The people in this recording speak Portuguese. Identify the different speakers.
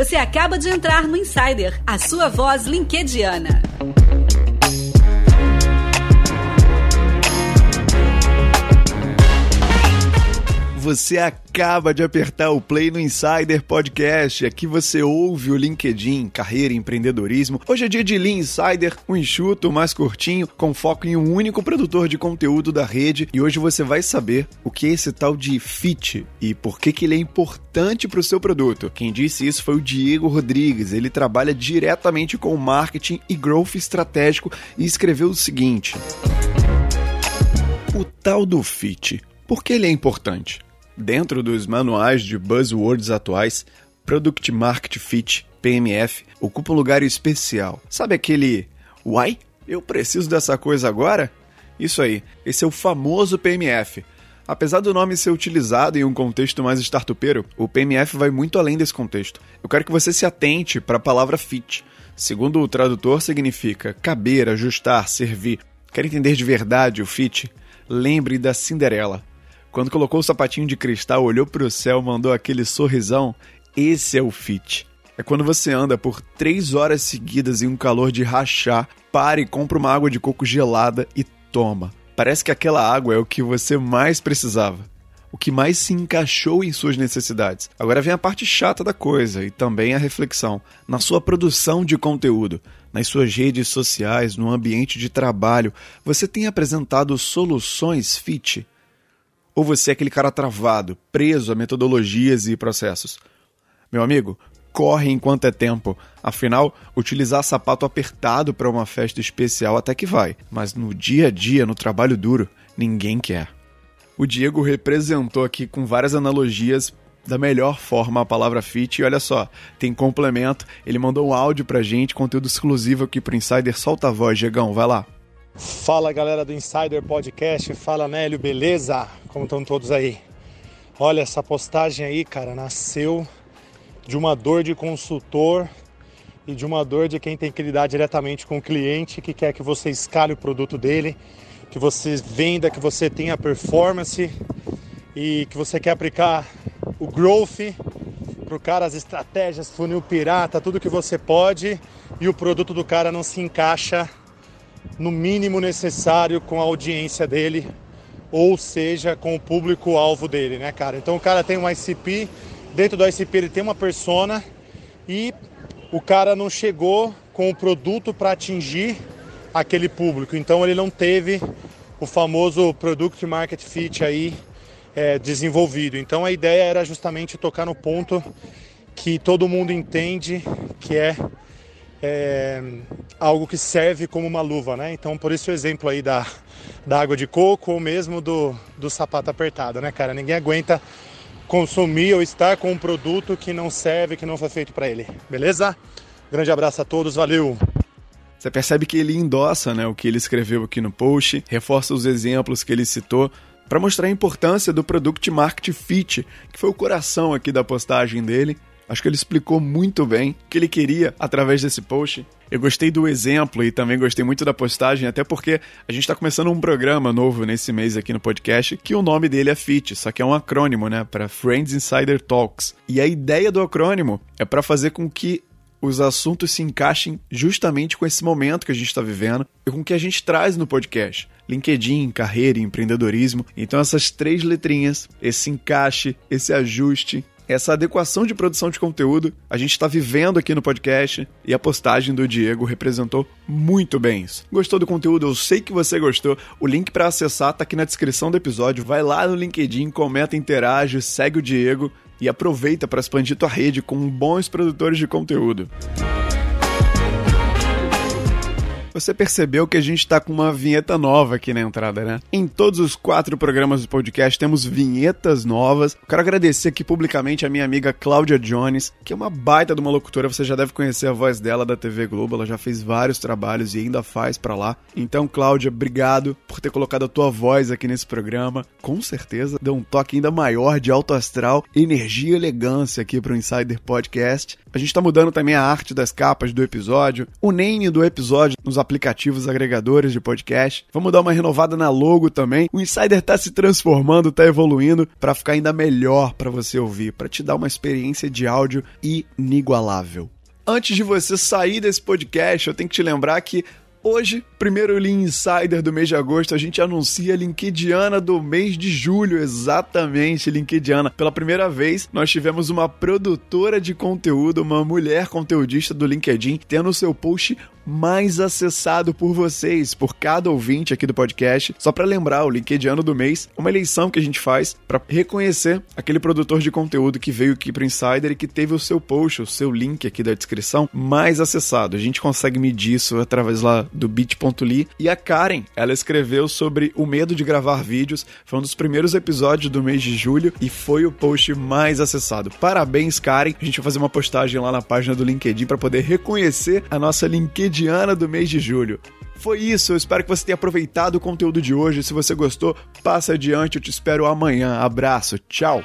Speaker 1: Você acaba de entrar no Insider, a sua voz linkediana.
Speaker 2: Você acaba de apertar o play no Insider Podcast. Aqui você ouve o LinkedIn, carreira e empreendedorismo. Hoje é dia de Lean Insider, um enxuto mais curtinho, com foco em um único produtor de conteúdo da rede. E hoje você vai saber o que é esse tal de fit e por que, que ele é importante para o seu produto. Quem disse isso foi o Diego Rodrigues. Ele trabalha diretamente com marketing e growth estratégico e escreveu o seguinte: O tal do fit. Por que ele é importante? Dentro dos manuais de buzzwords atuais, Product Market Fit, PMF, ocupa um lugar especial. Sabe aquele Why? Eu preciso dessa coisa agora? Isso aí, esse é o famoso PMF. Apesar do nome ser utilizado em um contexto mais startupeiro, o PMF vai muito além desse contexto. Eu quero que você se atente para a palavra fit. Segundo o tradutor, significa caber, ajustar, servir. Quer entender de verdade o fit? Lembre da Cinderela. Quando colocou o sapatinho de cristal, olhou para o céu, mandou aquele sorrisão. Esse é o fit. É quando você anda por três horas seguidas em um calor de rachar, para e compra uma água de coco gelada e toma. Parece que aquela água é o que você mais precisava. O que mais se encaixou em suas necessidades. Agora vem a parte chata da coisa e também a reflexão. Na sua produção de conteúdo, nas suas redes sociais, no ambiente de trabalho, você tem apresentado soluções fit ou você é aquele cara travado, preso a metodologias e processos? Meu amigo, corre enquanto é tempo. Afinal, utilizar sapato apertado para uma festa especial até que vai, mas no dia a dia, no trabalho duro, ninguém quer. O Diego representou aqui com várias analogias da melhor forma a palavra fit. E olha só, tem complemento. Ele mandou um áudio pra gente, conteúdo exclusivo aqui pro Insider. Solta a voz, Diegão, vai lá.
Speaker 3: Fala galera do Insider Podcast, fala Nélio, beleza? Como estão todos aí? Olha, essa postagem aí, cara, nasceu de uma dor de consultor e de uma dor de quem tem que lidar diretamente com o cliente que quer que você escale o produto dele, que você venda, que você tenha performance e que você quer aplicar o growth para o cara, as estratégias, funil pirata, tudo que você pode e o produto do cara não se encaixa no mínimo necessário com a audiência dele, ou seja, com o público-alvo dele, né, cara? Então o cara tem um ICP, dentro do ICP ele tem uma persona e o cara não chegou com o produto para atingir aquele público. Então ele não teve o famoso Product Market Fit aí é, desenvolvido. Então a ideia era justamente tocar no ponto que todo mundo entende que é é algo que serve como uma luva, né? Então, por isso o exemplo aí da, da água de coco ou mesmo do, do sapato apertado, né, cara? Ninguém aguenta consumir ou estar com um produto que não serve, que não foi feito para ele, beleza? Grande abraço a todos, valeu!
Speaker 2: Você percebe que ele endossa né, o que ele escreveu aqui no post, reforça os exemplos que ele citou para mostrar a importância do Product Market Fit, que foi o coração aqui da postagem dele, Acho que ele explicou muito bem o que ele queria através desse post. Eu gostei do exemplo e também gostei muito da postagem, até porque a gente está começando um programa novo nesse mês aqui no podcast, que o nome dele é FIT, só que é um acrônimo, né, para Friends Insider Talks. E a ideia do acrônimo é para fazer com que os assuntos se encaixem justamente com esse momento que a gente está vivendo e com o que a gente traz no podcast. LinkedIn, carreira e empreendedorismo. Então, essas três letrinhas, esse encaixe, esse ajuste, essa adequação de produção de conteúdo a gente está vivendo aqui no podcast e a postagem do Diego representou muito bem isso. Gostou do conteúdo? Eu sei que você gostou. O link para acessar tá aqui na descrição do episódio. Vai lá no LinkedIn, comenta, interage, segue o Diego e aproveita para expandir tua rede com bons produtores de conteúdo. Você percebeu que a gente está com uma vinheta nova aqui na entrada, né? Em todos os quatro programas do podcast temos vinhetas novas. Quero agradecer aqui publicamente a minha amiga Cláudia Jones, que é uma baita de uma locutora, você já deve conhecer a voz dela da TV Globo, ela já fez vários trabalhos e ainda faz para lá. Então, Cláudia, obrigado por ter colocado a tua voz aqui nesse programa. Com certeza deu um toque ainda maior de alto astral, energia e elegância aqui para o Insider Podcast. A gente está mudando também a arte das capas do episódio. O name do episódio nos aplicativos agregadores de podcast. Vamos dar uma renovada na logo também. O Insider tá se transformando, tá evoluindo para ficar ainda melhor para você ouvir, para te dar uma experiência de áudio inigualável. Antes de você sair desse podcast, eu tenho que te lembrar que Hoje, primeiro Lean Insider do mês de agosto, a gente anuncia a LinkedIniana do mês de julho, exatamente, LinkedIniana. Pela primeira vez, nós tivemos uma produtora de conteúdo, uma mulher conteudista do LinkedIn, tendo seu post mais acessado por vocês, por cada ouvinte aqui do podcast. Só para lembrar, o LinkedIn do mês, uma eleição que a gente faz para reconhecer aquele produtor de conteúdo que veio aqui para Insider e que teve o seu post, o seu link aqui da descrição mais acessado. A gente consegue medir isso através lá do bit.ly. E a Karen, ela escreveu sobre o medo de gravar vídeos. Foi um dos primeiros episódios do mês de julho e foi o post mais acessado. Parabéns, Karen. A gente vai fazer uma postagem lá na página do LinkedIn para poder reconhecer a nossa LinkedIniana do mês de julho. Foi isso, eu espero que você tenha aproveitado o conteúdo de hoje. Se você gostou, passa adiante, eu te espero amanhã. Abraço, tchau!